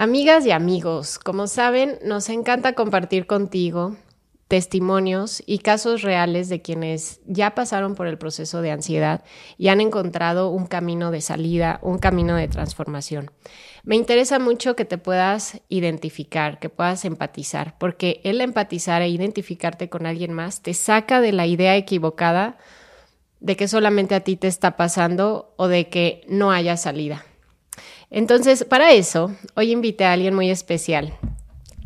Amigas y amigos, como saben, nos encanta compartir contigo testimonios y casos reales de quienes ya pasaron por el proceso de ansiedad y han encontrado un camino de salida, un camino de transformación. Me interesa mucho que te puedas identificar, que puedas empatizar, porque el empatizar e identificarte con alguien más te saca de la idea equivocada de que solamente a ti te está pasando o de que no haya salida. Entonces, para eso, hoy invité a alguien muy especial.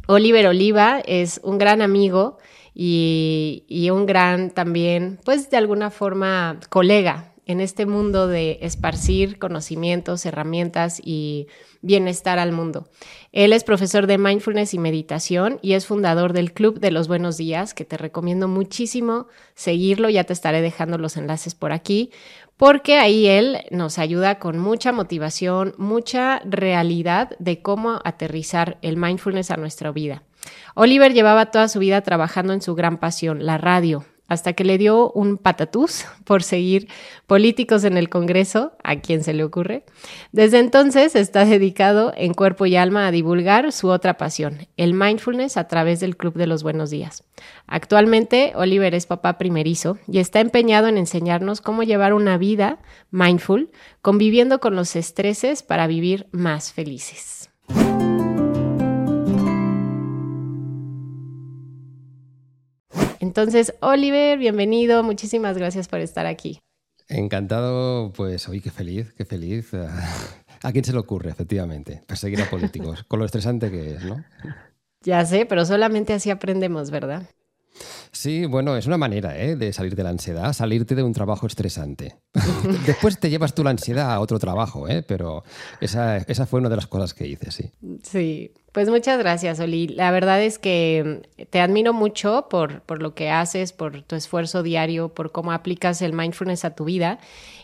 Oliver Oliva es un gran amigo y, un gran también, pues de alguna forma, colega en este mundo de esparcir conocimientos, herramientas y bienestar al mundo. Él es profesor de mindfulness y meditación y es fundador del Club de los Buenos Días, que te recomiendo muchísimo seguirlo, ya te estaré dejando los enlaces por aquí, porque ahí él nos ayuda con mucha motivación, mucha realidad de cómo aterrizar el mindfulness a nuestra vida. Oliver llevaba toda su vida trabajando en su gran pasión, la radio, hasta que le dio un patatús por seguir políticos en el Congreso, a quien se le ocurre. Desde entonces está dedicado en cuerpo y alma a divulgar su otra pasión, el mindfulness a través del Club de los Buenos Días. Actualmente, Oliver es papá primerizo y está empeñado en enseñarnos cómo llevar una vida mindful, conviviendo con los estreses para vivir más felices. Entonces, Oliver, bienvenido, muchísimas gracias por estar aquí. Encantado, pues hoy qué feliz, qué feliz. ¿A quién se le ocurre, efectivamente, perseguir a políticos? con lo estresante que es, ¿no? Ya sé, pero solamente así aprendemos, ¿verdad? Sí, bueno, es una manera ¿eh? de salir de la ansiedad, salirte de un trabajo estresante. Después te llevas tú la ansiedad a otro trabajo, ¿eh? pero esa, esa, fue una de las cosas que hice, sí. Sí, pues muchas gracias, Oli. La verdad es que te admiro mucho por, por lo que haces, por tu esfuerzo diario, por cómo aplicas el mindfulness a tu vida.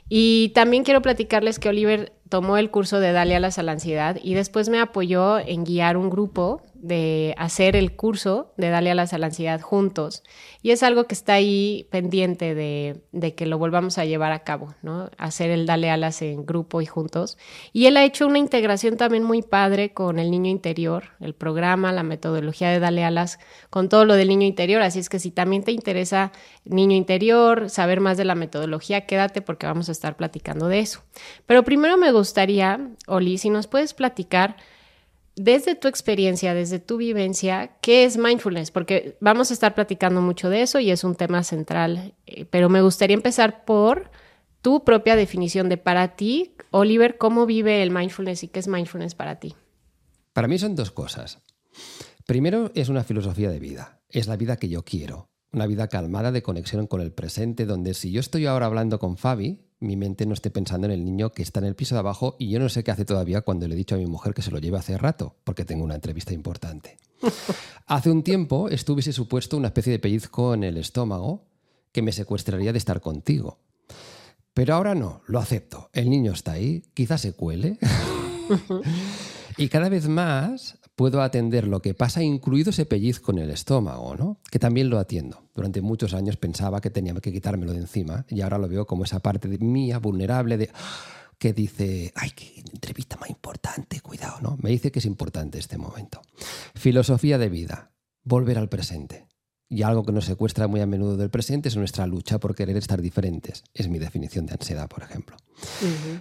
Y también quiero platicarles que Oliver tomó el curso de Dale alas a la ansiedad y después me apoyó en guiar un grupo de hacer el curso de Dale alas a la ansiedad juntos. Y es algo que está ahí pendiente de, de, que lo volvamos a llevar a cabo, ¿no? Hacer el Dale alas en grupo y juntos. Y él ha hecho una integración también muy padre con el niño interior, el programa, la metodología de Dale alas, con todo lo del niño interior. Así es que si también te interesa niño interior, saber más de la metodología, quédate porque vamos a estar platicando de eso. Pero primero me gustaría, Oli, si nos puedes platicar desde tu experiencia, desde tu vivencia, ¿qué es mindfulness? Porque vamos a estar platicando mucho de eso y es un tema central, eh, pero me gustaría empezar por tu propia definición de para ti, Oliver, ¿cómo vive el mindfulness y qué es mindfulness para ti? Para mí son dos cosas. Primero es una filosofía de vida, es la vida que yo quiero, una vida calmada de conexión con el presente, donde si yo estoy ahora hablando con Fabi, mi mente no esté pensando en el niño que está en el piso de abajo y yo no sé qué hace todavía cuando le he dicho a mi mujer que se lo lleve hace rato, porque tengo una entrevista importante. hace un tiempo estuviese supuesto una especie de pellizco en el estómago que me secuestraría de estar contigo. Pero ahora no, lo acepto. El niño está ahí, quizás se cuele. y cada vez más puedo atender lo que pasa, incluido ese pellizco en el estómago, ¿no? que también lo atiendo. Durante muchos años pensaba que tenía que quitármelo de encima y ahora lo veo como esa parte de mía vulnerable de que dice, ay, qué entrevista más importante, cuidado, ¿no? Me dice que es importante este momento. Filosofía de vida, volver al presente. Y algo que nos secuestra muy a menudo del presente es nuestra lucha por querer estar diferentes. Es mi definición de ansiedad, por ejemplo.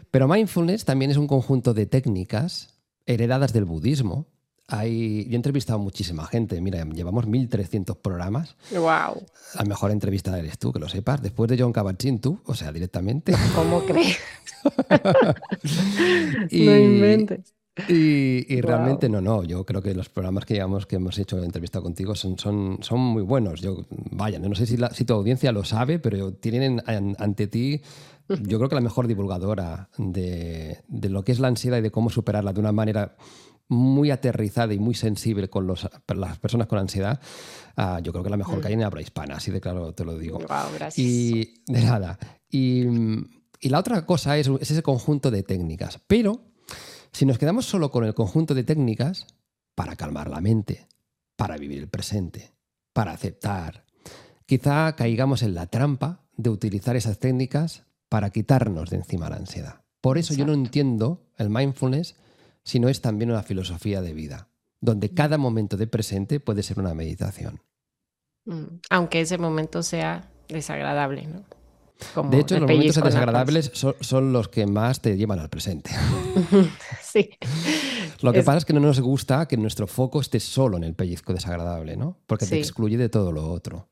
Pero mindfulness también es un conjunto de técnicas heredadas del budismo, hay, yo he entrevistado a muchísima gente. Mira, llevamos 1.300 programas. ¡Wow! La mejor entrevista eres tú, que lo sepas. Después de John Kabat-Zinn, tú, o sea, directamente. ¿Cómo crees? no inventes. Y, realmente no, no. Yo creo que los programas que, llevamos, que hemos hecho entrevista contigo son, son, son muy buenos. Yo, vaya, no sé si, si tu audiencia lo sabe, pero tienen ante ti yo creo que la mejor divulgadora de, de, lo que es la ansiedad y de cómo superarla de una manera muy aterrizada y muy sensible con los, las personas con ansiedad, ah, yo creo que la mejor mm. hay en habla hispana, así de claro te lo digo. gracias. Y de nada. Y, y la otra cosa es, es, ese conjunto de técnicas. Pero si nos quedamos solo con el conjunto de técnicas, para calmar la mente, para vivir el presente, para aceptar, quizá caigamos en la trampa de utilizar esas técnicas para quitarnos de encima la ansiedad. Por eso yo no entiendo el mindfulness sino es también una filosofía de vida, donde cada momento de presente puede ser una meditación. Mm, aunque ese momento sea desagradable, ¿no? De hecho, los momentos desagradables son, los que más te llevan al presente. sí. Lo que pasa es que no nos gusta que nuestro foco esté solo en el pellizco desagradable, ¿no? Porque te excluye de todo lo otro.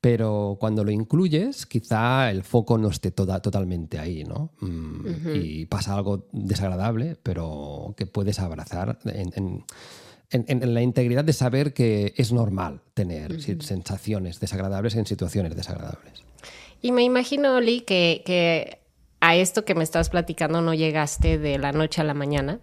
Pero cuando lo incluyes, quizá el foco no esté toda, totalmente ahí, ¿no? Mm, y pasa algo desagradable, pero que puedes abrazar en, la integridad de saber que es normal tener sensaciones desagradables en situaciones desagradables. Y me imagino, Oli, que, que a esto que me estás platicando no llegaste de la noche a la mañana,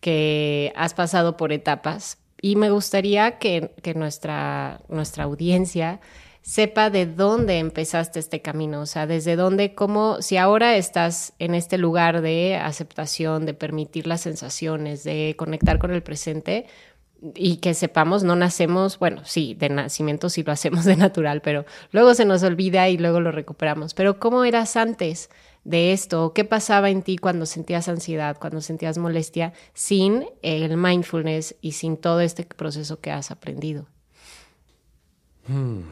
que has pasado por etapas. Y me gustaría que, que nuestra, nuestra audiencia sepa de dónde empezaste este camino, o sea, desde dónde, cómo, si ahora estás en este lugar de aceptación, de permitir las sensaciones, de conectar con el presente, y que sepamos, no nacemos, bueno, sí, de nacimiento sí lo hacemos de natural, pero luego se nos olvida y luego lo recuperamos. Pero ¿cómo eras antes de esto? ¿Qué pasaba en ti cuando sentías ansiedad, cuando sentías molestia, sin el mindfulness y sin todo este proceso que has aprendido? Hmm.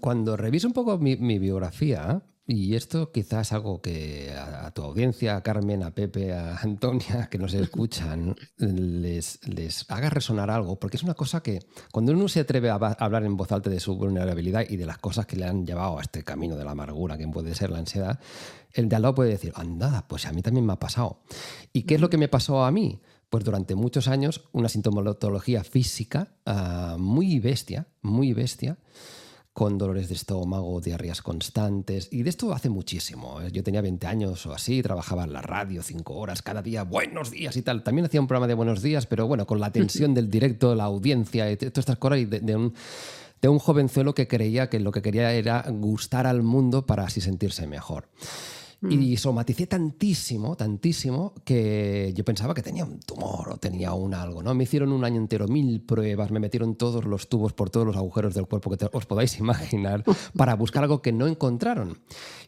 Cuando, reviso un poco mi, biografía, y esto quizás algo que a, tu audiencia, a Carmen, a Pepe, a Antonia, que nos escuchan, les, les, haga resonar algo, porque es una cosa que cuando uno se atreve a hablar en voz alta de su vulnerabilidad y de las cosas que le han llevado a este camino de la amargura, que puede ser la ansiedad, el de al lado puede decir, anda, pues a mí también me ha pasado. ¿Y qué es lo que me pasó a mí? Pues durante muchos años una sintomatología física ah, muy bestia, muy bestia, con dolores de estómago, diarreas constantes. Y de esto hace muchísimo. ¿eh? Yo tenía 20 años o así, trabajaba en la radio cinco horas cada día, buenos días y tal. También hacía un programa de buenos días, pero bueno, con la tensión del directo, la audiencia y todas estas cosas y de, un, de un jovenzuelo que creía que lo que quería era gustar al mundo para así sentirse mejor. Y mm. somaticé tantísimo, tantísimo, que yo pensaba que tenía un tumor o tenía un algo, ¿no? Me hicieron un año entero mil pruebas, me metieron todos los tubos por todos los agujeros del cuerpo que os podáis imaginar para buscar algo que no encontraron.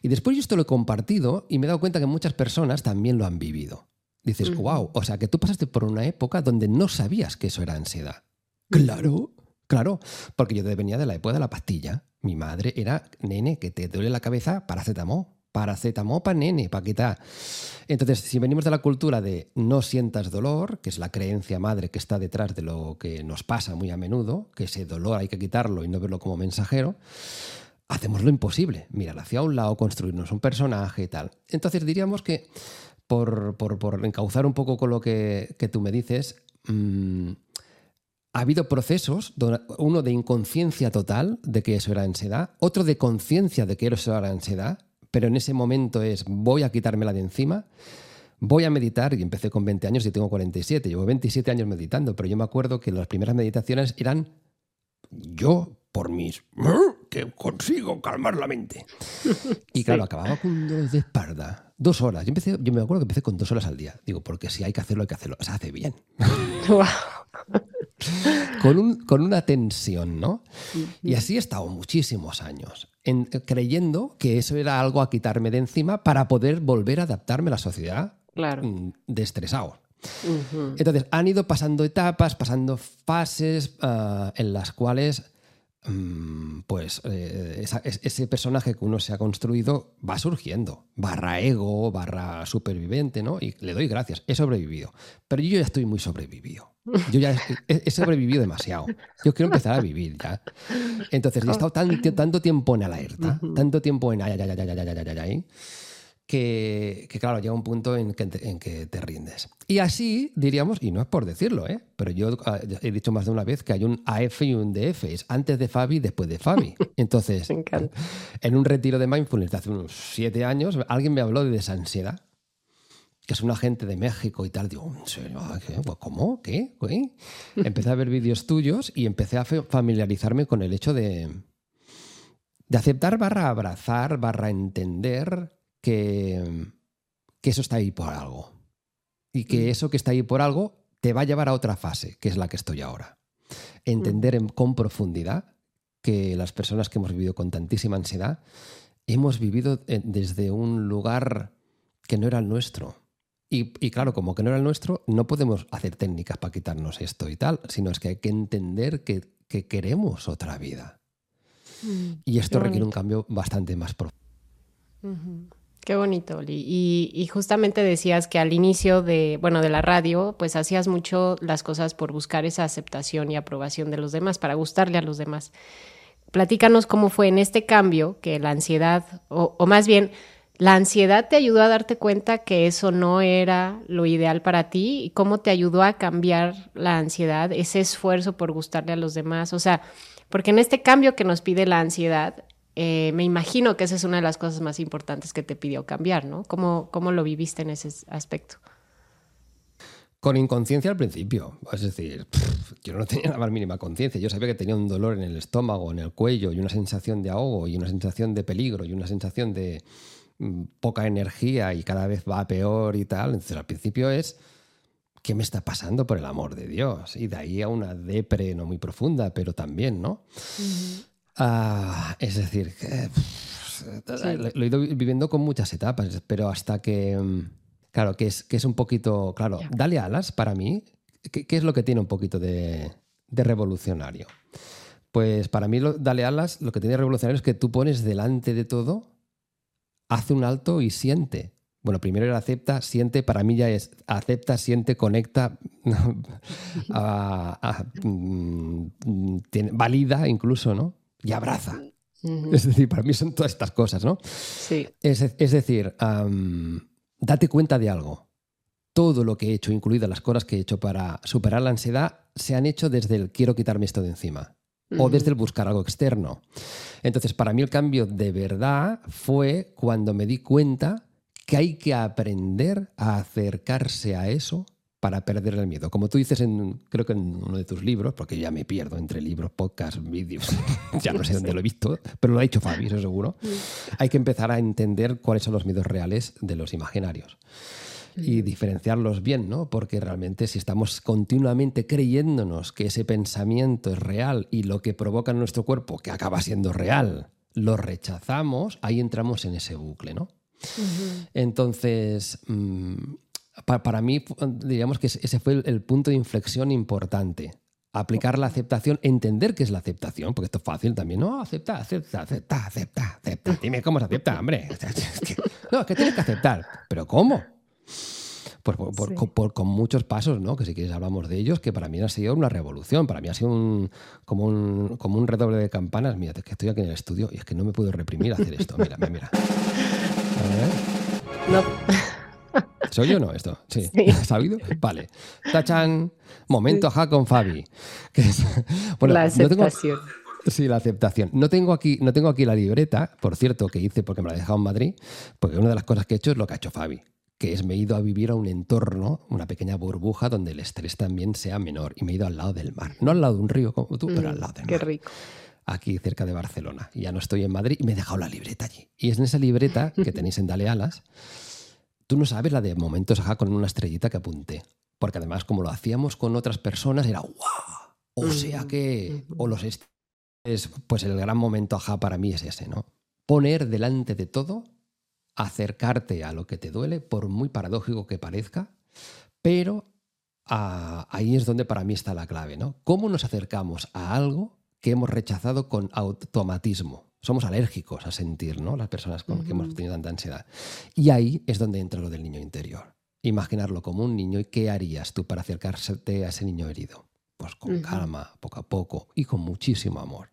Y después yo esto lo he compartido y me he dado cuenta que muchas personas también lo han vivido. Dices, wow, o sea, que tú pasaste por una época donde no sabías que eso era ansiedad. Claro, claro, porque yo venía de la época de la pastilla. Mi madre era, nene, que te duele la cabeza, paracetamol paracetamol para nene, para quitar. Entonces, si venimos de la cultura de no sientas dolor, que es la creencia madre que está detrás de lo que nos pasa muy a menudo, que ese dolor hay que quitarlo y no verlo como mensajero, hacemos lo imposible, mirar hacia un lado, construirnos un personaje y tal. Entonces diríamos que, por, encauzar un poco con lo que, tú me dices, mm, ha habido procesos, uno de inconsciencia total de que eso era ansiedad, otro de conciencia de que eso era ansiedad, pero en ese momento es voy a quitármela de encima, voy a meditar, y empecé con 20 años y tengo 47, llevo 27 años meditando, pero yo me acuerdo que las primeras meditaciones eran yo por mis que consigo calmar la mente. Y claro, acababa con dos de espalda. Dos horas. Yo, empecé, yo me acuerdo que empecé con dos horas al día. Digo, porque si hay que hacerlo, hay que hacerlo. Se hace bien. Con, un, con, una tensión, ¿no? Y así he estado muchísimos años, creyendo que eso era algo a quitarme de encima para poder volver a adaptarme a la sociedad claro. Mm, de estresado. Entonces, han ido pasando etapas, pasando fases ah, en las cuales pues eh, ese personaje que uno se ha construido va surgiendo, barra ego, barra superviviente, ¿no? Y le doy gracias, he sobrevivido. Pero yo ya estoy muy sobrevivido. Yo ya he, sobrevivido demasiado. Yo quiero empezar a vivir ya. Entonces, he estado tanto tiempo en alerta, tanto tiempo en ay, ay, ay, ay, ay, ay, ay, que, que, claro, llega un punto en que, en que, te rindes. Y así diríamos, y no es por decirlo, ¿eh? pero yo ah, he dicho más de una vez que hay un AF y un DF, es antes de Fabi y después de Fabi. Entonces, en un retiro de mindfulness de hace unos siete años, alguien me habló de desansiedad que es un agente de México y tal. Digo, ¿cómo? ¿Qué? ¿Qué? Empecé a ver vídeos tuyos y empecé a familiarizarme con el hecho de, de aceptar barra abrazar, barra entender que, que eso está ahí por algo. Y que mm. eso que está ahí por algo te va a llevar a otra fase, que es la que estoy ahora. Entender mm. con profundidad que las personas que hemos vivido con tantísima ansiedad hemos vivido eh, desde un lugar que no era el nuestro Y, claro, como que no era el nuestro, no podemos hacer técnicas para quitarnos esto y tal, sino es que hay que entender que, queremos otra vida. Mm, y esto requiere un cambio bastante más profundo. Qué bonito, Oli. Y, justamente decías que al inicio de, bueno, de la radio, pues hacías mucho las cosas por buscar esa aceptación y aprobación de los demás, para gustarle a los demás. Platícanos cómo fue en este cambio que la ansiedad, o, o más bien, la ansiedad te ayudó a darte cuenta que eso no era lo ideal para ti y cómo te ayudó a cambiar la ansiedad, ese esfuerzo por gustarle a los demás. O sea, porque en este cambio que nos pide la ansiedad, eh, me imagino que esa es una de las cosas más importantes que te pidió cambiar, ¿no? ¿Cómo, cómo lo viviste en ese aspecto? Con inconsciencia al principio. Es decir, yo no tenía la más mínima conciencia. Yo sabía que tenía un dolor en el estómago, en el cuello, y una sensación de ahogo, y una sensación de peligro, y una sensación de mm, poca energía, y cada vez va peor y tal. Entonces, al principio es. ¿Qué me está pasando por el amor de Dios? Y de ahí a una depre no muy profunda, pero también, ¿no? Ah, es decir, lo, he ido viviendo con muchas etapas, pero hasta que, mm, claro, que es, que es un poquito, claro, dale alas para mí, ¿qué, es lo que tiene un poquito de, revolucionario? Pues para mí, dale alas, lo que tiene revolucionario es que tú pones delante de todo, hace un alto y siente. Bueno, primero era acepta, siente, para mí ya es acepta, siente, conecta, mm, valida incluso, ¿no? Y abraza. Es decir, para mí son todas estas cosas, ¿no? Sí. Es, decir, date cuenta de algo. Todo lo que he hecho, incluidas las cosas que he hecho para superar la ansiedad, se han hecho desde el quiero quitarme esto de encima o desde el buscar algo externo. Entonces, para mí el cambio de verdad fue cuando me di cuenta que hay que aprender a acercarse a eso para perder el miedo. Como tú dices, en, creo que en uno de tus libros, porque ya me pierdo entre libros, podcasts, vídeos, ya no sé dónde lo he visto, pero lo ha dicho Fabi, eso seguro. Hay que empezar a entender cuáles son los miedos reales de los imaginarios y diferenciarlos bien, ¿no? Porque realmente si estamos continuamente creyéndonos que ese pensamiento es real y lo que provoca en nuestro cuerpo, que acaba siendo real, lo rechazamos, ahí entramos en ese bucle, ¿no? Entonces, mm, para, mí, diríamos que ese fue el, punto de inflexión importante. Aplicar la aceptación, entender qué es la aceptación, porque esto es fácil también. No, acepta, acepta, acepta, acepta, acepta. Dime cómo se acepta, hombre. no, es que tienes que aceptar. ¿Pero cómo? Pues por, con muchos pasos, ¿no? Que si quieres hablamos de ellos, que para mí ha sido una revolución, para mí ha sido un, como, un, como un redoble de campanas. Mira, que estoy aquí en el estudio y es que no me puedo reprimir hacer esto. Mira, mira. A ver. No. ¿Soy yo o no esto? Sí. ¿Sabido? Vale. Tachan. Momento, ajá, con Fabi. la aceptación. Sí, la aceptación. No tengo, aquí, no tengo aquí la libreta, por cierto, que hice porque me la he dejado en Madrid, porque una de las cosas que he hecho es lo que ha hecho Fabi, que es me he ido a vivir a un entorno, una pequeña burbuja donde el estrés también sea menor. Y me he ido al lado del mar. No al lado de un río como tú, pero al lado del mar. Qué rico aquí cerca de Barcelona. Ya no estoy en Madrid y me he dejado la libreta allí. Y es en esa libreta que tenéis en Dale Alas Tú no sabes la de momentos ajá con una estrellita que apunté. Porque además, como lo hacíamos con otras personas, era ¡guau! O sea que. O los es, pues el gran momento ajá para mí es ese, ¿no? Poner delante de todo, acercarte a lo que te duele, por muy paradójico que parezca, pero ah, ahí es donde para mí está la clave, ¿no? ¿Cómo nos acercamos a algo que hemos rechazado con automatismo? Somos alérgicos a sentir, ¿no? Las personas con que hemos tenido tanta ansiedad. Y ahí es donde entra lo del niño interior. Imaginarlo como un niño y qué harías tú para acercarte a ese niño herido. Pues con calma, poco a poco y con muchísimo amor.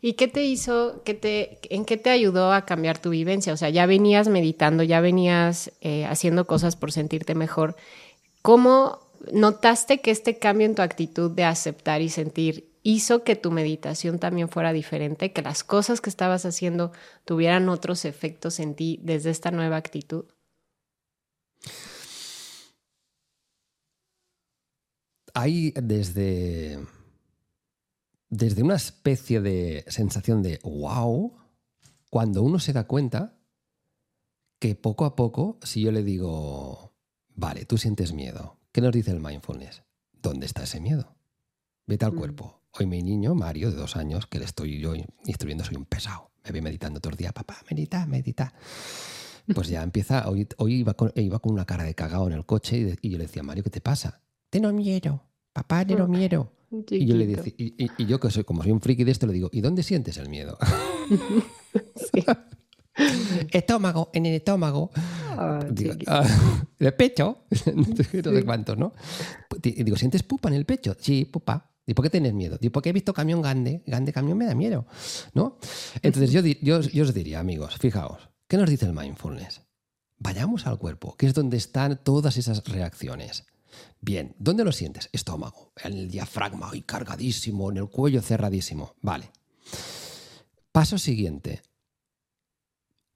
¿Y qué te hizo, qué te, en qué te ayudó a cambiar tu vivencia? O sea, ya venías meditando, ya venías eh, haciendo cosas por sentirte mejor. ¿Cómo notaste que este cambio en tu actitud de aceptar y sentir hizo que tu meditación también fuera diferente, que las cosas que estabas haciendo tuvieran otros efectos en ti desde esta nueva actitud? Hay desde, desde una especie de sensación de wow, cuando uno se da cuenta que poco a poco, si yo le digo, vale, tú sientes miedo, ¿qué nos dice el mindfulness? ¿Dónde está ese miedo? Vete al mm. cuerpo. Hoy mi niño, Mario, de dos años, que le estoy yo instruyendo, soy un pesado. Me voy meditando todo el día, papá, medita, medita. pues ya empieza, hoy, hoy iba, con, iba con una cara de cagao en el coche y, yo le decía, Mario, ¿qué te pasa? Te no miedo, papá, te no mm. miedo. Y yo, le decía, y, yo que soy como soy un friki de esto, le digo, ¿y dónde sientes el miedo? estómago, en el estómago. Ah, el pecho, no sé cuántos, ¿no? Y digo, ¿sientes pupa en el pecho? Sí, pupa. ¿Y por qué tienes miedo? ¿Y porque he visto camión grande, grande camión me da miedo, ¿no? Entonces yo, yo, yo os diría, amigos, fijaos, ¿qué nos dice el mindfulness? Vayamos al cuerpo, que es donde están todas esas reacciones. Bien, ¿dónde lo sientes? Estómago, en el diafragma, y cargadísimo, en el cuello cerradísimo. Vale. Paso siguiente.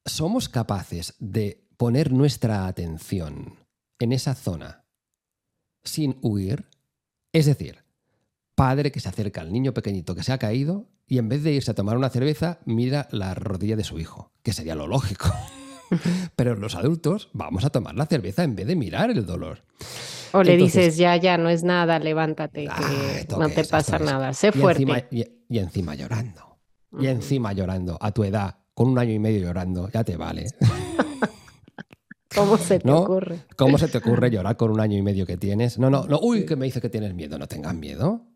¿Somos capaces de poner nuestra atención en esa zona sin huir? Es decir, padre que se acerca al niño pequeñito que se ha caído y en vez de irse a tomar una cerveza, mira la rodilla de su hijo, que sería lo lógico. Pero los adultos vamos a tomar la cerveza en vez de mirar el dolor. O le dices, ya, ya, no es nada, levántate, que no te pasa nada, sé fuerte. y, encima llorando. Y encima llorando, a tu edad, con un año y medio llorando, ya te vale. ¿Cómo se te ocurre? ¿Cómo se te ocurre llorar con un año y medio que tienes? No, no, no, uy, que me dice que tienes miedo. No tengas miedo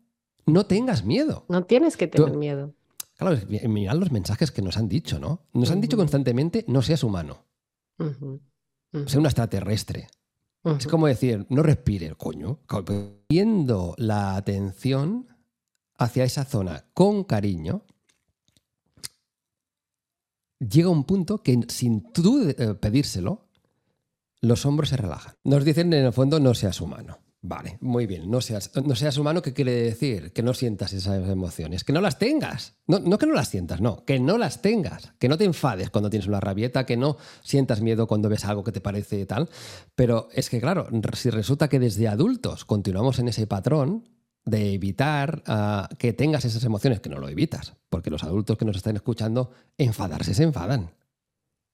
no tengas miedo. No tienes que tener miedo. Claro, mirad los mensajes que nos han dicho, ¿no? Nos han dicho constantemente, no seas humano. Sea un extraterrestre. Es como decir, no respire, coño. Viendo la atención hacia esa zona con cariño, llega un punto que sin tú eh, pedírselo, los hombros se relajan. Nos dicen en el fondo, no seas humano. Vale, muy bien. No seas, no seas humano, ¿qué quiere decir? Que no sientas esas emociones, que no las tengas. No, no, que no las sientas, no, que no las tengas. Que no te enfades cuando tienes una rabieta, que no sientas miedo cuando ves algo que te parece tal. Pero es que, claro, si resulta que desde adultos continuamos en ese patrón de evitar ah, que tengas esas emociones, que no lo evitas, porque los adultos que nos están escuchando, enfadarse se enfadan.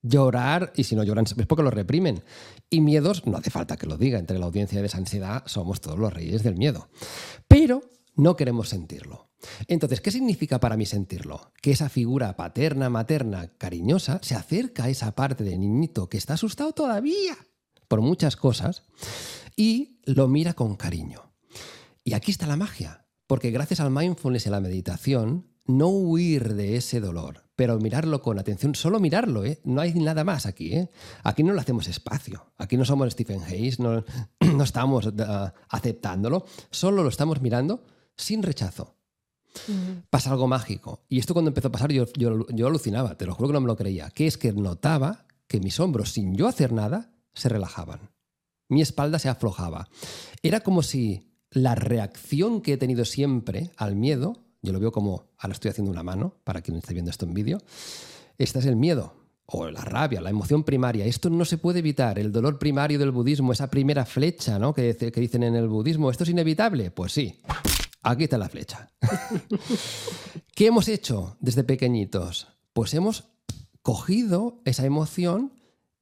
Llorar, y si no lloran es porque lo reprimen. Y miedos, no hace falta que lo diga, entre la audiencia de esa ansiedad somos todos los reyes del miedo. Pero no queremos sentirlo. Entonces, ¿qué significa para mí sentirlo? Que esa figura paterna, materna, cariñosa, se acerca a esa parte del niñito que está asustado todavía por muchas cosas y lo mira con cariño. Y aquí está la magia, porque gracias al mindfulness y a la meditación, no huir de ese dolor, pero mirarlo con atención, solo mirarlo, ¿eh? no hay nada más aquí. ¿eh? Aquí no le hacemos espacio, aquí no somos Stephen Hayes, no, no estamos uh, aceptándolo, solo lo estamos mirando sin rechazo. Pasa algo mágico. Y esto cuando empezó a pasar yo, yo, yo alucinaba, te lo juro que no me lo creía, que es que notaba que mis hombros, sin yo hacer nada, se relajaban. Mi espalda se aflojaba. Era como si la reacción que he tenido siempre al miedo yo lo veo como, ahora estoy haciendo una mano, para quien esté viendo esto en vídeo. Este es el miedo, o la rabia, la emoción primaria. Esto no se puede evitar. El dolor primario del budismo, esa primera flecha ¿no? que, que dicen en el budismo, ¿esto es inevitable? Pues sí. Aquí está la flecha. ¿Qué hemos hecho desde pequeñitos? Pues hemos cogido esa emoción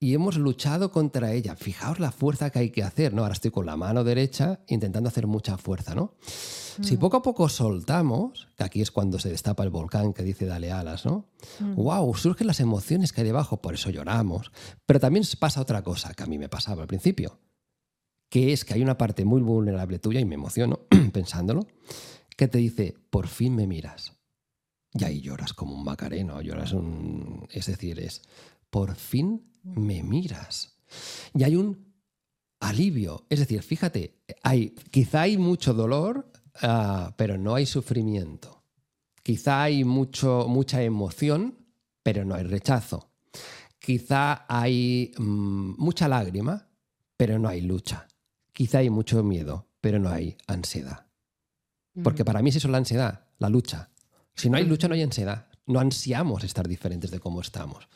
y hemos luchado contra ella. Fijaos la fuerza que hay que hacer, ¿no? Ahora estoy con la mano derecha intentando hacer mucha fuerza, ¿no? Si mm. poco a poco soltamos, que aquí es cuando se destapa el volcán que dice dale alas, ¿no? ¡Wow! Mm. Surgen las emociones que hay debajo, por eso lloramos. Pero también pasa otra cosa que a mí me pasaba al principio, que es que hay una parte muy vulnerable tuya, y me emociono pensándolo, que te dice, por fin me miras. Y ahí lloras como un macareno, lloras un... Es decir, es, por fin me miras. Y hay un alivio. Es decir, fíjate, hay, quizá hay mucho dolor, ah, pero no hay sufrimiento. Quizá hay mucho, mucha emoción, pero no hay rechazo. Quizá hay mm, mucha lágrima, pero no hay lucha. Quizá hay mucho miedo, pero no hay ansiedad. Porque para mí es eso la ansiedad, la lucha. Si no hay lucha, no hay ansiedad no ansiamos estar diferentes de cómo estamos.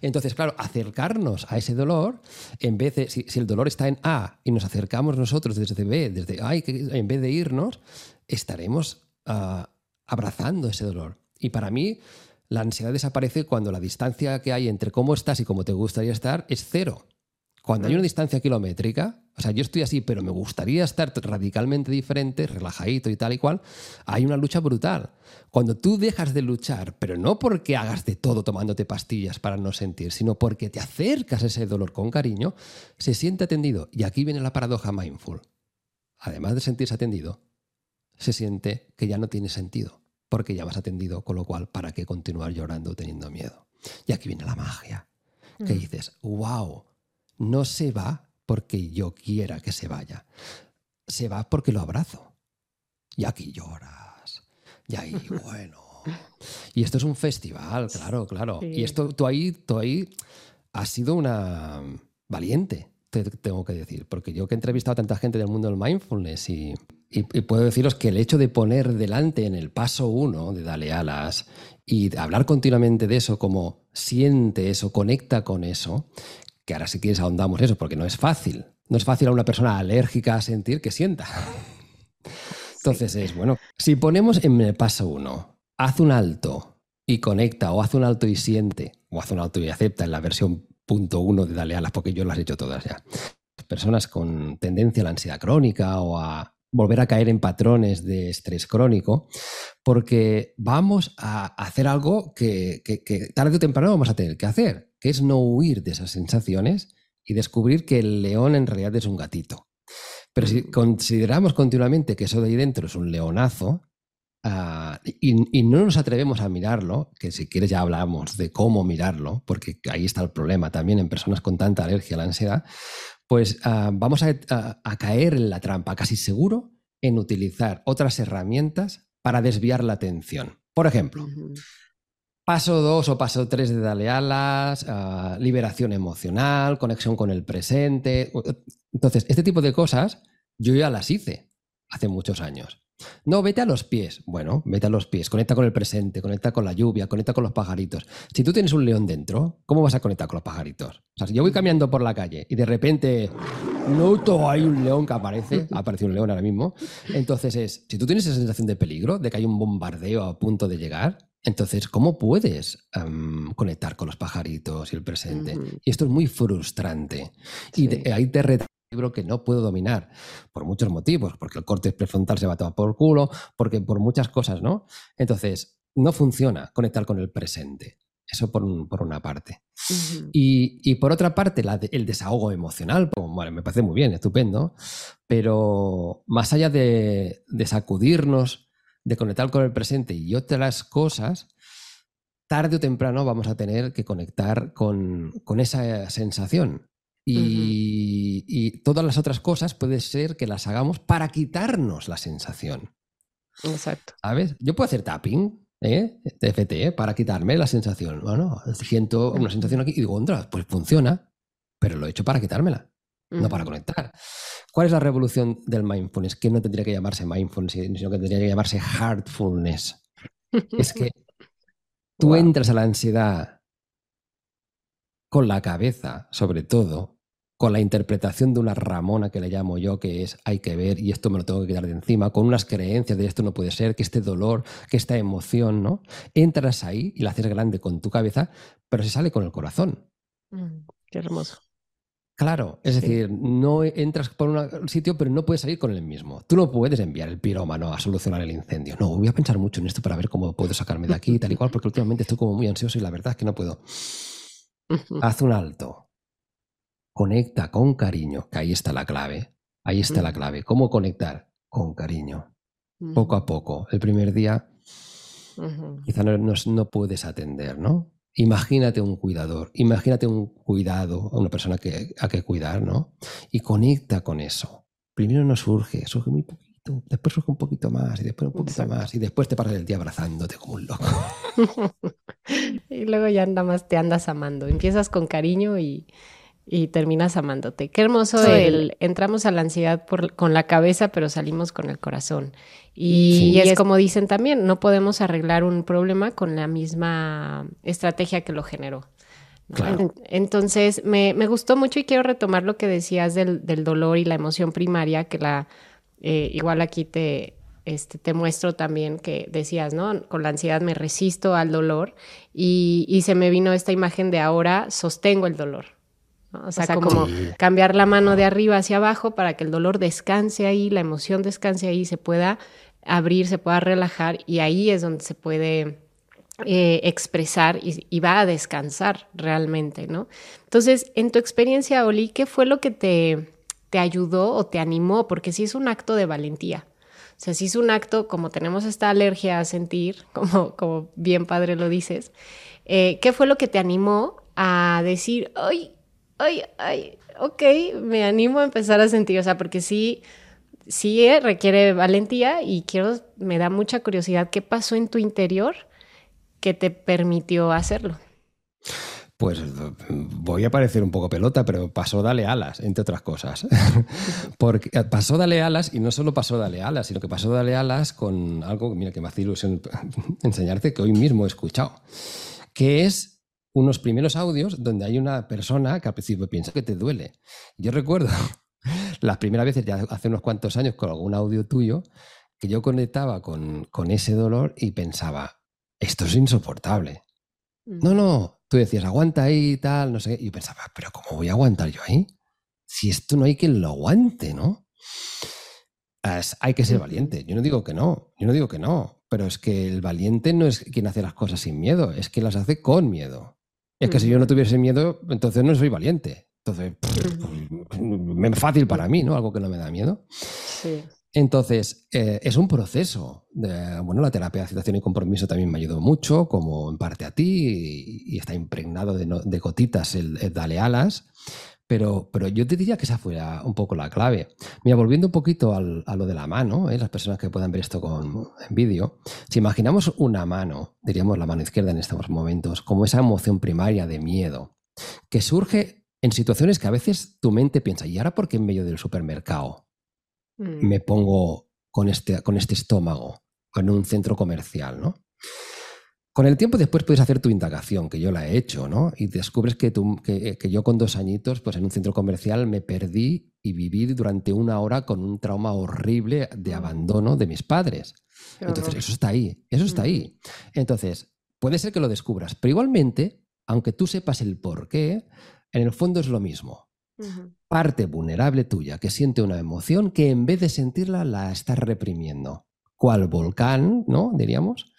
Entonces, claro, acercarnos a ese dolor, en vez de, si, el dolor está en A y nos acercamos nosotros desde B, desde A, en vez de irnos, estaremos ah, abrazando ese dolor. Y para mí, la ansiedad desaparece cuando la distancia que hay entre cómo estás y cómo te gustaría estar es cero. Cuando hay una distancia kilométrica, O sea, yo estoy así, pero me gustaría estar radicalmente diferente, relajadito y tal y cual. Hay una lucha brutal. Cuando tú dejas de luchar, pero no porque hagas de todo tomándote pastillas para no sentir, sino porque te acercas a ese dolor con cariño, se siente atendido. Y aquí viene la paradoja mindful. Además de sentirse atendido, se siente que ya no tiene sentido, porque ya vas atendido, con lo cual, ¿para qué continuar llorando o teniendo miedo? Y aquí viene la magia, que mm. dices, wow, no se va porque yo quiera que se vaya, se va porque lo abrazo. Y aquí lloras, y ahí, bueno. Y esto es un festival, claro, claro. Y esto, tú ahí, tú ahí has sido una valiente, te tengo que decir, porque yo que he entrevistado a tanta gente del mundo del mindfulness y, puedo deciros que el hecho de poner delante en el paso uno de Dale Alas y hablar continuamente de eso, como siente eso, conecta con eso, que ahora si quieres ahondamos eso, porque no es fácil. No es fácil a una persona alérgica a sentir que sienta. Entonces es, bueno, si ponemos en el paso uno, haz un alto y conecta, o haz un alto y siente, o haz un alto y acepta en la versión punto uno de Dale Alas, porque yo las he hecho todas ya. Personas con tendencia a la ansiedad crónica o a volver a caer en patrones de estrés crónico, porque vamos a hacer algo que, tarde o temprano vamos a tener que hacer, que es no huir de esas sensaciones y descubrir que el león en realidad es un gatito. Pero si consideramos continuamente que eso de ahí dentro es un leonazo, Ah, y, no nos atrevemos a mirarlo, que si quieres ya hablamos de cómo mirarlo, porque ahí está el problema también en personas con tanta alergia a la ansiedad, pues ah, vamos a, caer en la trampa, casi seguro, en utilizar otras herramientas para desviar la atención. Por ejemplo, paso 2 o paso 3 de Dale Alas, ah, liberación emocional, conexión con el presente. Entonces, este tipo de cosas yo ya las hice hace muchos años. No, vete a los pies. Bueno, vete a los pies. Conecta con el presente, conecta con la lluvia, conecta con los pajaritos. Si tú tienes un león dentro, ¿cómo vas a conectar con los pajaritos? O sea, si yo voy caminando por la calle y de repente noto hay un león que aparece, ha aparecido un león ahora mismo, entonces es, si tú tienes esa sensación de peligro, de que hay un bombardeo a punto de llegar, entonces, ¿cómo puedes em, conectar con los pajaritos y el presente? Y esto es muy frustrante. Y ahí te libro que no puedo dominar por muchos motivos, porque el corte prefrontal se va a tomar por culo, porque por muchas cosas, ¿no? Entonces, no funciona conectar con el presente. Eso por, una parte. y, por otra parte, el desahogo emocional, pues, bueno, me parece muy bien, estupendo, pero más allá de, sacudirnos, de conectar con el presente y otras cosas, tarde o temprano vamos a tener que conectar con, con esa sensación. Y, todas las otras cosas puede ser que las hagamos para quitarnos la sensación. Exacto. ¿Sabes? Yo puedo hacer tapping, ¿eh? TFT, ¿eh? para quitarme la sensación. Bueno, siento una sensación aquí y digo, pues funciona, pero lo he hecho para quitármela, no para conectar. ¿Cuál es la revolución del mindfulness? Que no tendría que llamarse mindfulness, sino que tendría que llamarse heartfulness. es que tú entras a la ansiedad con la cabeza, sobre todo, con la interpretación de una Ramona que le llamo yo, que es hay que ver y esto me lo tengo que quitar de encima, con unas creencias de esto no puede ser, que este dolor, que esta emoción, ¿no? Entras ahí y la haces grande con tu cabeza, pero se sale con el corazón. Mm, qué hermoso. Claro, es decir, no entras por un sitio, pero no puedes salir con el mismo. Tú no puedes enviar el pirómano a solucionar el incendio. No, voy a pensar mucho en esto para ver cómo puedo sacarme de aquí y tal y cual, porque últimamente estoy como muy ansioso y la verdad es que no puedo. Haz un alto conecta con cariño, que ahí está la clave. Ahí está la clave. ¿Cómo conectar? Con cariño. Poco a poco. El primer día quizá no, puedes atender, ¿no? Imagínate un cuidador, imagínate un cuidado a una persona que, a que cuidar, ¿no? Y conecta con eso. Primero no surge, surge muy poquito, después surge un poquito más y después un poquito más y después te pasas el día abrazándote como un loco. y luego ya nada más te andas amando. Empiezas con cariño y, y terminas amándote. Qué hermoso el entramos a la ansiedad por, con la cabeza, pero salimos con el corazón. Y, es, como dicen también, no podemos arreglar un problema con la misma estrategia que lo generó. Entonces, me, gustó mucho y quiero retomar lo que decías del, dolor y la emoción primaria, que la eh, igual aquí te, este, te muestro también que decías, ¿no? Con la ansiedad me resisto al dolor y, y se me vino esta imagen de ahora sostengo el dolor. O sea, como cambiar la mano de arriba hacia abajo para que el dolor descanse ahí, la emoción descanse ahí, se pueda abrir, se pueda relajar y ahí es donde se puede eh, expresar y, va a descansar realmente, ¿no? Entonces, en tu experiencia, Oli, ¿qué fue lo que te, te ayudó o te animó? Porque sí es un acto de valentía. O sea, sí es un acto, como tenemos esta alergia a sentir, como, como bien padre lo dices, eh, ¿qué fue lo que te animó a decir, ay, ay, ay, ok, me animo a empezar a sentir? O sea, porque sí, sí eh, requiere valentía y quiero, me da mucha curiosidad, ¿qué pasó en tu interior que te permitió hacerlo? Pues voy a parecer un poco pelota, pero pasó Dale Alas, entre otras cosas. Porque eh, pasó Dale Alas y no solo pasó Dale Alas, sino que pasó Dale Alas con algo, mira, que me hace ilusión enseñarte que hoy mismo he escuchado, que es unos primeros audios donde hay una persona que al principio piensa que te duele. Yo recuerdo las primeras veces, ya hace unos cuantos años, con algún audio tuyo, que yo conectaba con, con ese dolor y pensaba, esto es insoportable. No, no, tú decías, aguanta ahí y tal, no sé. Y yo pensaba, pero ¿cómo voy a aguantar yo ahí? Si esto no hay quien lo aguante, ¿no? hay que ser valiente. Yo no digo que no, yo no digo que no, pero es que el valiente no es quien hace las cosas sin miedo, es que las hace con miedo. Es que si yo no tuviese miedo, entonces no soy valiente. Entonces, es fácil para mí, ¿no? Algo que no me da miedo. Sí. Entonces, eh, es un proceso. bueno, la terapia de aceptación y compromiso también me ayudó mucho, como en parte a ti, y, está impregnado de, gotitas el, dale alas. Pero, pero, yo te diría que esa fue un poco la clave. Mira, volviendo un poquito a lo de la mano, ¿eh? las personas que puedan ver esto con, en vídeo, si imaginamos una mano, diríamos la mano izquierda en estos momentos, como esa emoción primaria de miedo, que surge en situaciones que a veces tu mente piensa, ¿y ahora por qué en medio del supermercado? Mm. me pongo con este, con este estómago en un centro comercial, ¿no? Con el tiempo después puedes hacer tu indagación, que yo la he hecho, ¿no? Y descubres que, tú, que, yo con dos añitos, pues en un centro comercial me perdí y viví durante una hora con un trauma horrible de mm. abandono de mis padres. Entonces, eso está ahí, eso está ahí. Mm. Entonces, puede ser que lo descubras, pero igualmente, aunque tú sepas el por qué, en el fondo es lo mismo parte vulnerable tuya que siente una emoción que en vez de sentirla la estás reprimiendo. ¿Cuál volcán, no? Diríamos.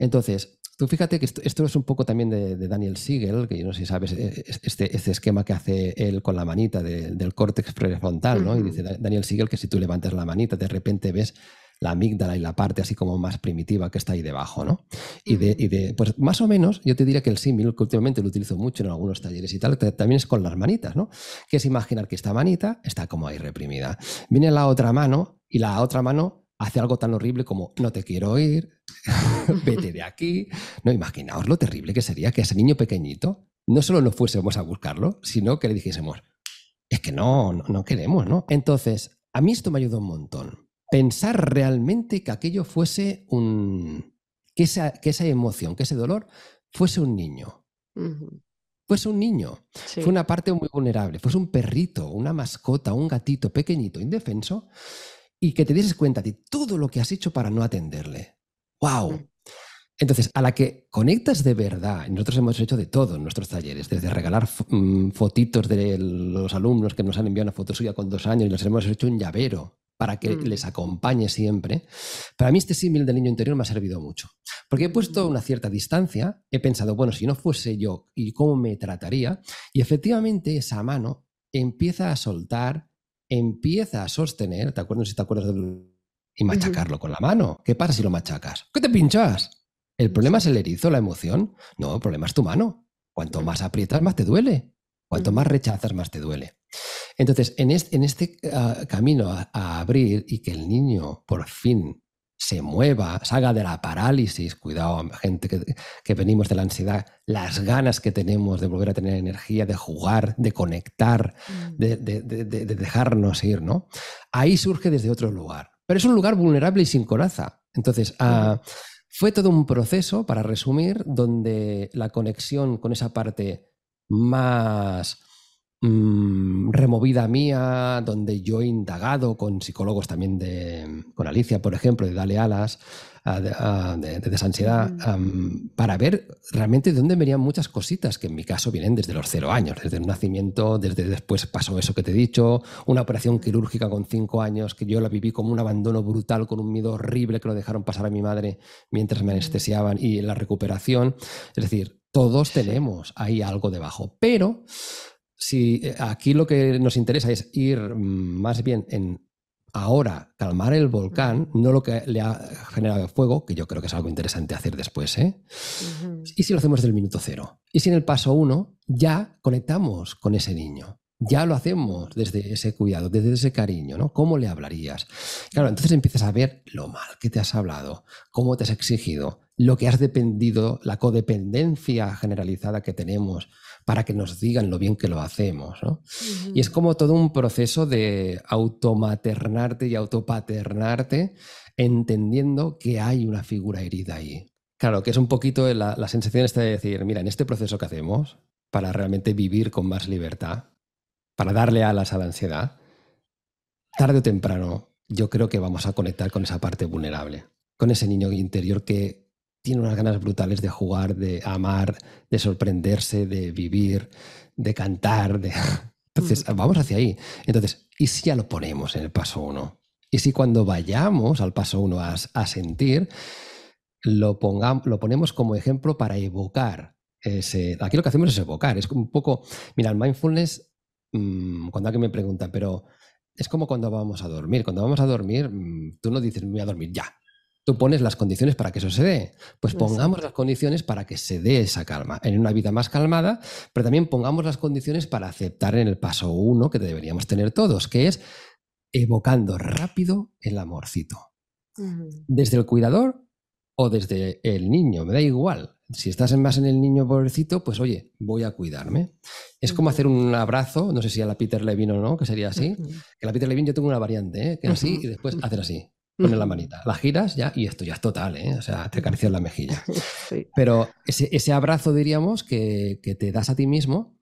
Entonces, tú fíjate que esto, es un poco también de, Daniel Siegel, que yo no sé si sabes eh, este, este, esquema que hace él con la manita del córtex prefrontal, ¿no? Y dice Daniel Siegel que si tú levantas la manita, de repente ves la amígdala y la parte así como más primitiva que está ahí debajo, ¿no? Y de, y de pues más o menos, yo te diría que el símil, que últimamente lo utilizo mucho en algunos talleres y tal, también es con las manitas, ¿no? Que es imaginar que esta manita está como ahí reprimida. Viene la otra mano y la otra mano hace algo tan horrible como no te quiero oír, vete de aquí. No, imaginaos lo terrible que sería que ese niño pequeñito no solo no fuésemos a buscarlo, sino que le dijésemos, es que no, no, no queremos, ¿no? Entonces, a mí esto me ayudó un montón pensar realmente que aquello fuese un. que esa, que esa emoción, que ese dolor fuese un niño. Fuese un niño. Fue una parte muy vulnerable. Fuese un perrito, una mascota, un gatito pequeñito, indefenso, y que te dieses cuenta de todo lo que has hecho para no atenderle. ¡Wow! Mm. Entonces, a la que conectas de verdad, nosotros hemos hecho de todo en nuestros talleres, desde regalar mm, fotitos de los alumnos que nos han enviado una foto suya con dos años y les hemos hecho un llavero para que mm. les acompañe siempre. Para mí este símil del niño interior me ha servido mucho, porque he puesto una cierta distancia, he pensado, bueno, si no fuese yo, ¿y cómo me trataría? Y efectivamente esa mano empieza a soltar, empieza a sostener, ¿te acuerdas si te acuerdas del... y machacarlo con la mano? ¿Qué pasa si lo machacas? ¿Qué te pinchas? ¿El problema es el erizo, la emoción? No, el problema es tu mano. Cuanto más aprietas, más te duele. Cuanto más rechazas, más te duele. Entonces, en este, ah, camino a, abrir y que el niño por fin se mueva, salga de la parálisis, cuidado, gente que, venimos de la ansiedad, las ganas que tenemos de volver a tener energía, de jugar, de conectar, mm. de, dejarnos ir, ¿no? Ahí surge desde otro lugar. Pero es un lugar vulnerable y sin coraza. Entonces, ah, fue todo un proceso, para resumir, donde la conexión con esa parte más mm, removida mía, donde yo he indagado con psicólogos también de, con Alicia, por ejemplo, de Dale Alas, de, desansiedad, para ver realmente de dónde venían muchas cositas que en mi caso vienen desde los cero años, desde el nacimiento, desde después pasó eso que te he dicho, una operación quirúrgica con cinco años que yo la viví como un abandono brutal, con un miedo horrible que lo dejaron pasar a mi madre mientras me anestesiaban y la recuperación. Es decir, todos tenemos ahí algo debajo, pero si eh, aquí lo que nos interesa es ir mm, más bien en ahora calmar el volcán, no lo que le ha generado el fuego, que yo creo que es algo interesante hacer después. ¿eh? ¿Y si lo hacemos del minuto cero? ¿Y si en el paso uno ya conectamos con ese niño? Ya lo hacemos desde ese cuidado, desde ese cariño, ¿no? ¿Cómo le hablarías? Claro, entonces empiezas a ver lo mal que te has hablado, cómo te has exigido, lo que has dependido, la codependencia generalizada que tenemos para que nos digan lo bien que lo hacemos. Y es como todo un proceso de automaternarte y autopaternarte, entendiendo que hay una figura herida ahí. Claro, que es un poquito la, la sensación esta de decir, mira, en este proceso que hacemos, para realmente vivir con más libertad, para darle alas a la ansiedad, tarde o temprano yo creo que vamos a conectar con esa parte vulnerable, con ese niño interior que tiene unas ganas brutales de jugar, de amar, de sorprenderse, de vivir, de cantar. De... Entonces, mm. vamos hacia ahí. Entonces, ¿y si ya lo ponemos en el paso uno? ¿Y si cuando vayamos al paso uno a, sentir, lo, pongamos, lo ponemos como ejemplo para evocar ese... Aquí lo que hacemos es evocar. Es un poco... Mira, el mindfulness, mm, cuando alguien me pregunta, pero es como cuando vamos a dormir. Cuando vamos a dormir, mm, tú no dices, me voy a dormir ya tú pones las condiciones para que eso se dé. Pues pongamos las condiciones para que se dé esa calma, en una vida más calmada, pero también pongamos las condiciones para aceptar en el paso uno que deberíamos tener todos, que es evocando rápido el amorcito. Desde el cuidador o desde el niño, me da igual. Si estás más en el niño pobrecito, pues oye, voy a cuidarme. Es como hacer un abrazo, no sé si a la Peter Levine o no, que sería así. Que la Peter Levine yo tengo una variante, ¿eh? que así y después hacer así. Pones la manita, la giras ya y esto ya es total, ¿eh? O sea, te acaricias la mejilla. Pero ese, abrazo, diríamos, que, te das a ti mismo,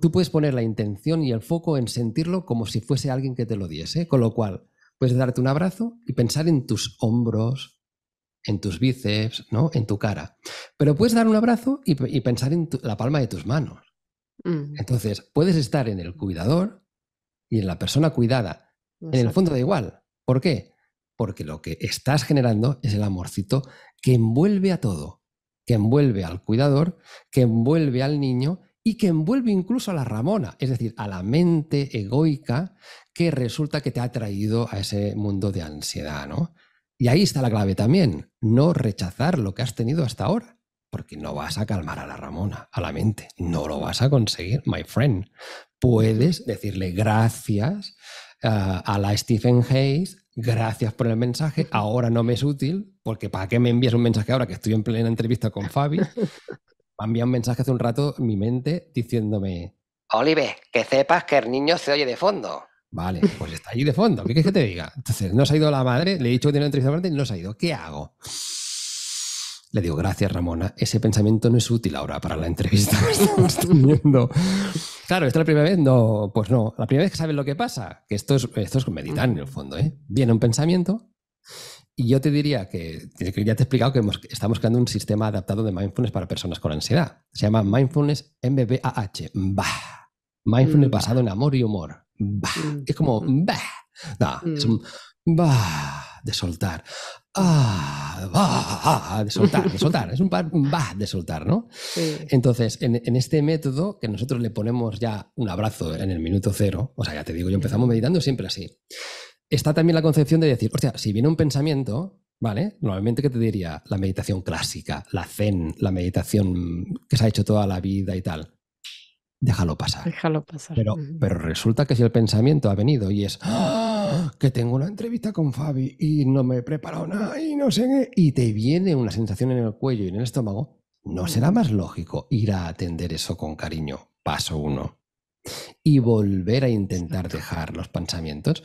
tú puedes poner la intención y el foco en sentirlo como si fuese alguien que te lo diese. Con lo cual, puedes darte un abrazo y pensar en tus hombros, en tus bíceps, ¿no? En tu cara. Pero puedes dar un abrazo y, pensar en la palma de tus manos. Mm. Entonces, puedes estar en el cuidador y en la persona cuidada. En el fondo da igual. ¿Por qué? Porque lo que estás generando es el amorcito que envuelve a todo, que envuelve al cuidador, que envuelve al niño y que envuelve incluso a la Ramona, es decir, a la mente egoica que resulta que te ha traído a ese mundo de ansiedad, ¿no? Y ahí está la clave también, no rechazar lo que has tenido hasta ahora, porque no vas a calmar a la Ramona, a la mente, no lo vas a conseguir, my friend. Puedes decirle gracias ah, a la Stephen Hayes gracias por el mensaje, ahora no me es útil, porque ¿para qué me envías un mensaje ahora que estoy en plena entrevista con Fabi? Me enviado un mensaje hace un rato mi mente diciéndome, Olive, que sepas que el niño se oye de fondo. Vale, pues está ahí de fondo, ¿qué quieres que te diga? Entonces, no se ha ido la madre, le he dicho que tiene una entrevista y no se ha ido, ¿qué hago? Le digo, gracias Ramona, ese pensamiento no es útil ahora para la entrevista que estamos teniendo. Claro, ¿esta es la primera vez? No, pues no. La primera vez que sabes lo que pasa, que esto es, esto es meditar en el fondo, ¿eh? Viene un pensamiento y yo te diría que, ya te he explicado que estamos creando un sistema adaptado de mindfulness para personas con ansiedad. Se llama Mindfulness MBAH. Bah. Mindfulness mm. basado en amor y humor. Bah. Mm. Es como, bah. No, es un bah de soltar. Ah, ah, de soltar, de soltar. Es un, va de soltar, ¿no? Entonces, en, este método que nosotros le ponemos ya un abrazo en el minuto cero, o sea, ya te digo, yo empezamos meditando siempre así. Está también la concepción de decir, hostia, si viene un pensamiento, ¿vale? Normalmente, ¿qué te diría? La meditación clásica, la zen, la meditación que se ha hecho toda la vida y tal déjalo pasar. Déjalo pasar. Pero, pero resulta que si el pensamiento ha venido y es ¡Ah! que tengo una entrevista con Fabi y no me he preparado nada y no sé qué, y te viene una sensación en el cuello y en el estómago, ¿no será más lógico ir a atender eso con cariño? Paso uno. Y volver a intentar dejar los pensamientos.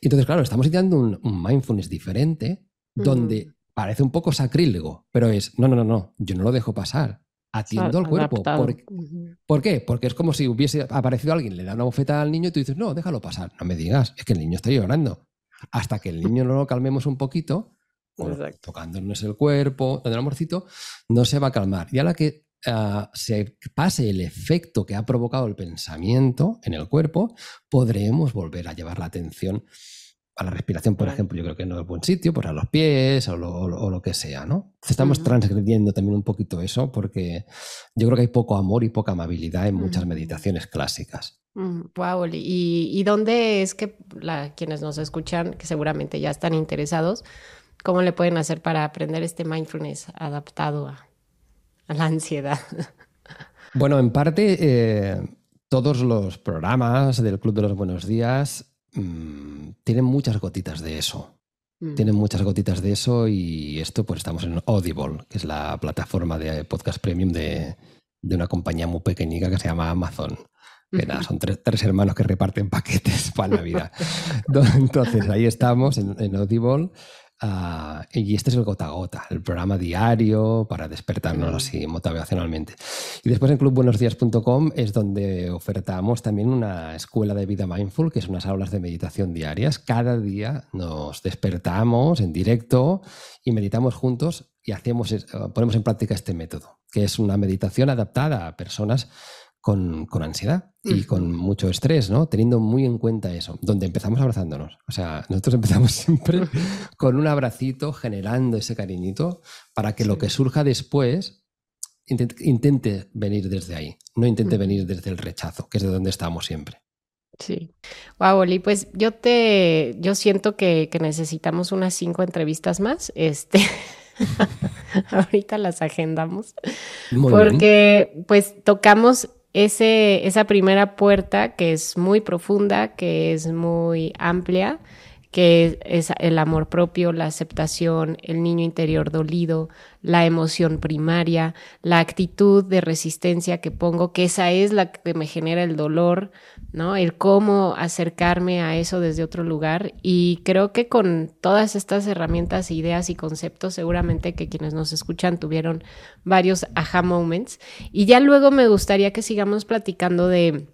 Y entonces, claro, estamos ideando un, mindfulness diferente donde parece un poco sacrílego, pero es, no, no, no, no, yo no lo dejo pasar atiendo al cuerpo. Por, qué? Porque es como si hubiese aparecido alguien, le da una bofeta al niño y tú dices, no, déjalo pasar. No me digas, es que el niño está llorando. Hasta que el niño no lo calmemos un poquito, tocándonos el cuerpo, dando el amorcito, no se va a calmar. Y a la que ah, se pase el efecto que ha provocado el pensamiento en el cuerpo, podremos volver a llevar la atención a la respiración, por ejemplo, yo creo que no es buen sitio, pues a los pies o lo, que sea, ¿no? Estamos transgrediendo también un poquito eso porque yo creo que hay poco amor y poca amabilidad en muchas meditaciones clásicas. Wow, ¿Y, ¿Y, dónde es que la, quienes nos escuchan, que seguramente ya están interesados, cómo le pueden hacer para aprender este mindfulness adaptado a, la ansiedad? Bueno, en parte, eh, todos los programas del Club de los Buenos Días Mm, tienen muchas gotitas de eso. Mm. Tienen muchas gotitas de eso y esto pues estamos en Audible, que es la plataforma de podcast premium de, una compañía muy pequeñita que se llama Amazon. Que nada, son tres, hermanos que reparten paquetes para la vida. Entonces ahí estamos en, en Audible Ah, y este es el gota a gota, el programa diario para despertarnos así motivacionalmente. Y después en clubbuenosdías.com es donde ofertamos también una escuela de vida mindful, que es unas aulas de meditación diarias. Cada día nos despertamos en directo y meditamos juntos y hacemos, ponemos en práctica este método, que es una meditación adaptada a personas con, ansiedad y con mucho estrés, ¿no? Teniendo muy en cuenta eso, donde empezamos abrazándonos. O sea, nosotros empezamos siempre con un abracito, generando ese cariñito, para que lo que surja después intente, venir desde ahí, no intente venir desde el rechazo, que es de donde estamos siempre. Sí. Wow, Oli, pues yo te, yo siento que, necesitamos unas cinco entrevistas más. Este. Ahorita las agendamos. porque pues tocamos ese, esa primera puerta que es muy profunda, que es muy amplia, que es el amor propio, la aceptación, el niño interior dolido, la emoción primaria, la actitud de resistencia que pongo, que esa es la que me genera el dolor, ¿no? El cómo acercarme a eso desde otro lugar. Y creo que con todas estas herramientas, ideas y conceptos, seguramente que quienes nos escuchan tuvieron varios aha moments. Y ya luego me gustaría que sigamos platicando de,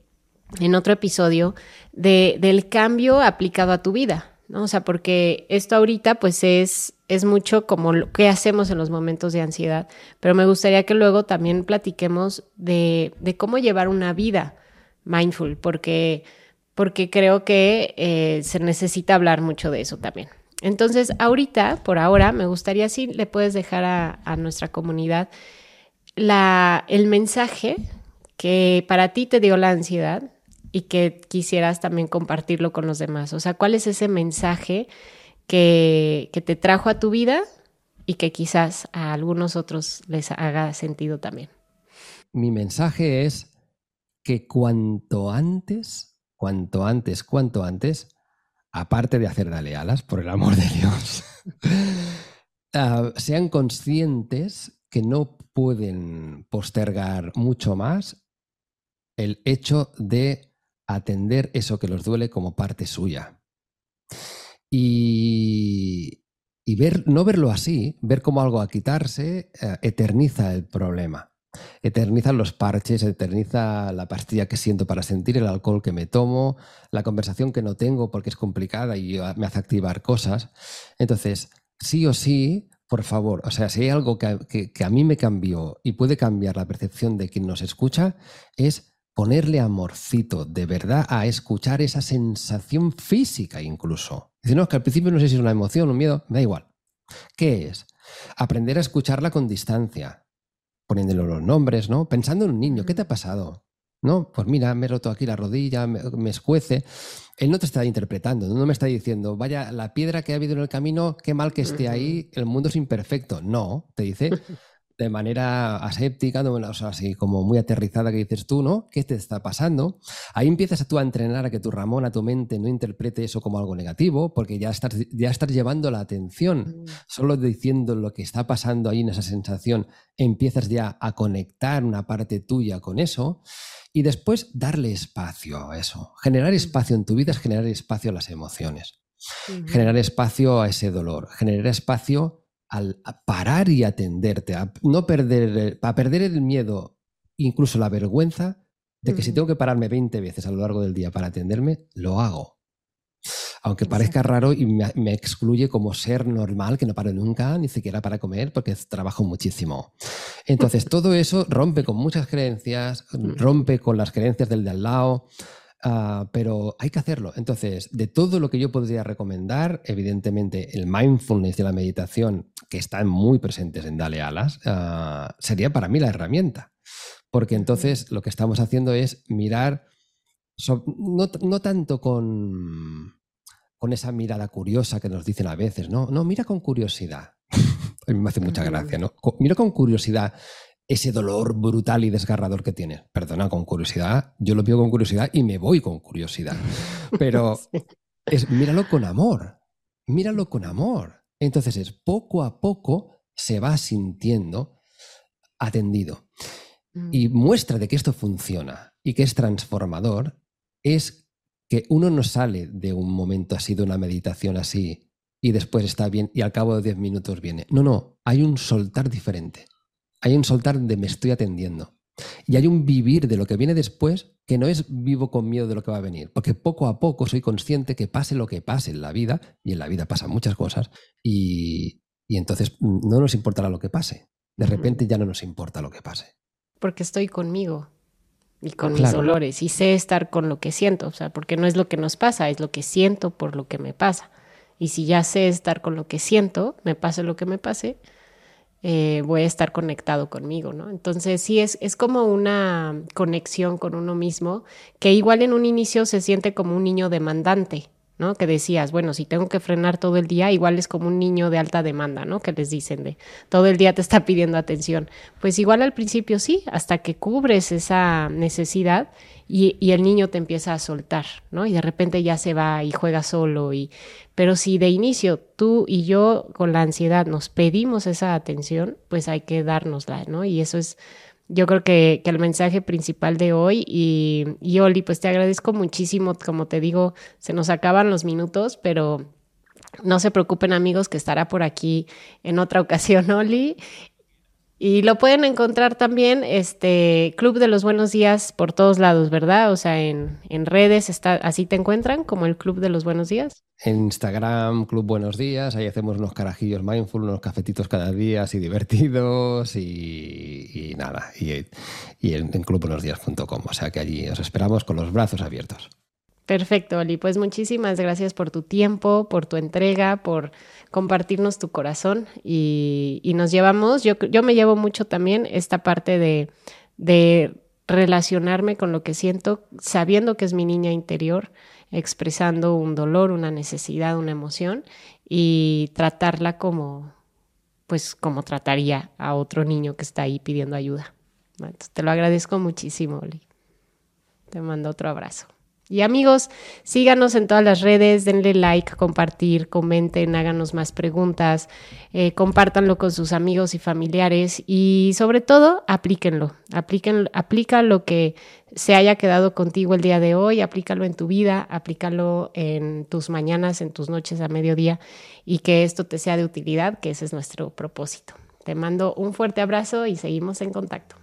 en otro episodio, de, del cambio aplicado a tu vida. ¿No? O sea, porque esto ahorita pues es, es mucho como lo que hacemos en los momentos de ansiedad, pero me gustaría que luego también platiquemos de, de cómo llevar una vida mindful, porque, porque creo que eh, se necesita hablar mucho de eso también. Entonces, ahorita, por ahora, me gustaría si le puedes dejar a, a nuestra comunidad la, el mensaje que para ti te dio la ansiedad y que quisieras también compartirlo con los demás. O sea, ¿cuál es ese mensaje que, que te trajo a tu vida y que quizás a algunos otros les haga sentido también? Mi mensaje es que cuanto antes, cuanto antes, cuanto antes, aparte de hacer dale alas, por el amor de Dios, ah, sean conscientes que no pueden postergar mucho más el hecho de atender eso que los duele como parte suya. Y, ver, no verlo así, ver como algo a quitarse, eh, eterniza el problema. Eterniza los parches, eterniza la pastilla que siento para sentir, el alcohol que me tomo, la conversación que no tengo porque es complicada y me hace activar cosas. Entonces, sí o sí, por favor, o sea, si hay algo que, que a mí me cambió y puede cambiar la percepción de quien nos escucha, es ponerle amorcito de verdad a escuchar esa sensación física incluso. Dice, no, es que al principio no sé si es una emoción, un miedo, me da igual. ¿Qué es? Aprender a escucharla con distancia, poniéndole los nombres, ¿no? Pensando en un niño, ¿qué te ha pasado? ¿No? Pues mira, me he roto aquí la rodilla, me, me, escuece. Él no te está interpretando, no me está diciendo, vaya, la piedra que ha habido en el camino, qué mal que esté ahí, el mundo es imperfecto. No, te dice, de manera aséptica, o sea, así como muy aterrizada que dices tú, ¿no? ¿Qué te está pasando? Ahí empiezas tú a entrenar a que tu Ramón, a tu mente, no interprete eso como algo negativo, porque ya estás, ya estás llevando la atención. Mm. Solo diciendo lo que está pasando ahí en esa sensación, empiezas ya a conectar una parte tuya con eso. Y después darle espacio a eso. Generar mm. espacio en tu vida es generar espacio a las emociones. Generar espacio a ese dolor. Generar espacio al parar y atenderte, a no perder, a perder el miedo, incluso la vergüenza de que si tengo que pararme 20 veces a lo largo del día para atenderme, lo hago. Aunque parezca raro y me, excluye como ser normal, que no paro nunca, ni siquiera para comer, porque trabajo muchísimo. Entonces, todo eso rompe con muchas creencias, rompe con las creencias del de al lado, ah, pero hay que hacerlo. Entonces, de todo lo que yo podría recomendar, evidentemente el mindfulness y la meditación, que están muy presentes en Dale Alas, ah, sería para mí la herramienta. Porque entonces lo que estamos haciendo es mirar no, tanto con, con esa mirada curiosa que nos dicen a veces, no, no, mira con curiosidad. a mí me hace mucha gracia, ¿no? Mira con curiosidad ese dolor brutal y desgarrador que tienes. Perdona, con curiosidad, yo lo veo con curiosidad y me voy con curiosidad. Pero es míralo con amor, míralo con amor. Entonces es poco a poco se va sintiendo atendido. Y mm. muestra de que esto funciona y que es transformador es que uno no sale de un momento así, de una meditación así, y después está bien y al cabo de 10 minutos viene. No, no, hay un soltar diferente. Hay un soltar de me estoy atendiendo. Y hay un vivir de lo que viene después que no es vivo con miedo de lo que va a venir, porque poco a poco soy consciente que pase lo que pase en la vida, y en la vida pasan muchas cosas, y, y entonces no nos importará lo que pase. De repente ya no nos importa lo que pase. Porque estoy conmigo y con mis dolores y sé estar con lo que siento, o sea, porque no es lo que nos pasa, es lo que siento por lo que me pasa. Y si ya sé estar con lo que siento, me pase lo que me pase, eh, voy a estar conectado conmigo, ¿no? Entonces sí, es, es como una conexión con uno mismo que igual en un inicio se siente como un niño demandante, ¿no? Que decías, bueno, si tengo que frenar todo el día, igual es como un niño de alta demanda, ¿no? Que les dicen de todo el día te está pidiendo atención. Pues igual al principio sí, hasta que cubres esa necesidad y, y, el niño te empieza a soltar, ¿no? Y de repente ya se va y juega solo. Y... Pero si de inicio tú y yo con la ansiedad nos pedimos esa atención, pues hay que dárnosla, ¿no? Y eso es yo creo que, el mensaje principal de hoy y, y Oli, pues te agradezco muchísimo, como te digo, se nos acaban los minutos, pero no se preocupen amigos que estará por aquí en otra ocasión Oli y lo pueden encontrar también, este Club de los Buenos Días por todos lados, ¿verdad? O sea, en, en redes, está, así te encuentran como el Club de los Buenos Días. En Instagram, Club Buenos Días, ahí hacemos unos carajillos mindful, unos cafetitos cada día así divertidos y, nada, y, y en, en clubbuenosdías.com. O sea que allí os esperamos con los brazos abiertos. Perfecto, Oli. Pues muchísimas gracias por tu tiempo, por tu entrega, por compartirnos tu corazón y, nos llevamos, yo, yo, me llevo mucho también esta parte de, de relacionarme con lo que siento, sabiendo que es mi niña interior, expresando un dolor, una necesidad, una emoción y tratarla como, pues como trataría a otro niño que está ahí pidiendo ayuda. te lo agradezco muchísimo, Oli. Te mando otro abrazo. Y amigos, síganos en todas las redes, denle like, compartir, comenten, háganos más preguntas, eh, compártanlo con sus amigos y familiares y sobre todo, aplíquenlo, apliquen, aplica lo que se haya quedado contigo el día de hoy, aplícalo en tu vida, aplícalo en tus mañanas, en tus noches a mediodía y que esto te sea de utilidad, que ese es nuestro propósito. Te mando un fuerte abrazo y seguimos en contacto.